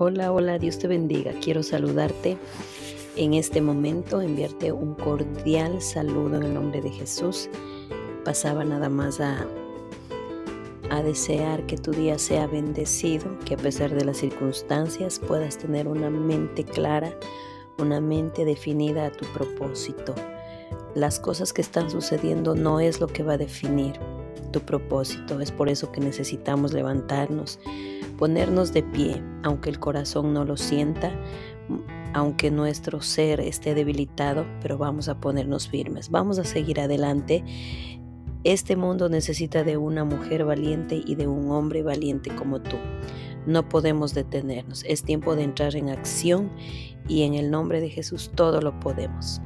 Hola, hola, Dios te bendiga. Quiero saludarte en este momento, enviarte un cordial saludo en el nombre de Jesús. Pasaba nada más a, a desear que tu día sea bendecido, que a pesar de las circunstancias puedas tener una mente clara, una mente definida a tu propósito. Las cosas que están sucediendo no es lo que va a definir tu propósito. Es por eso que necesitamos levantarnos ponernos de pie, aunque el corazón no lo sienta, aunque nuestro ser esté debilitado, pero vamos a ponernos firmes, vamos a seguir adelante. Este mundo necesita de una mujer valiente y de un hombre valiente como tú. No podemos detenernos, es tiempo de entrar en acción y en el nombre de Jesús todo lo podemos.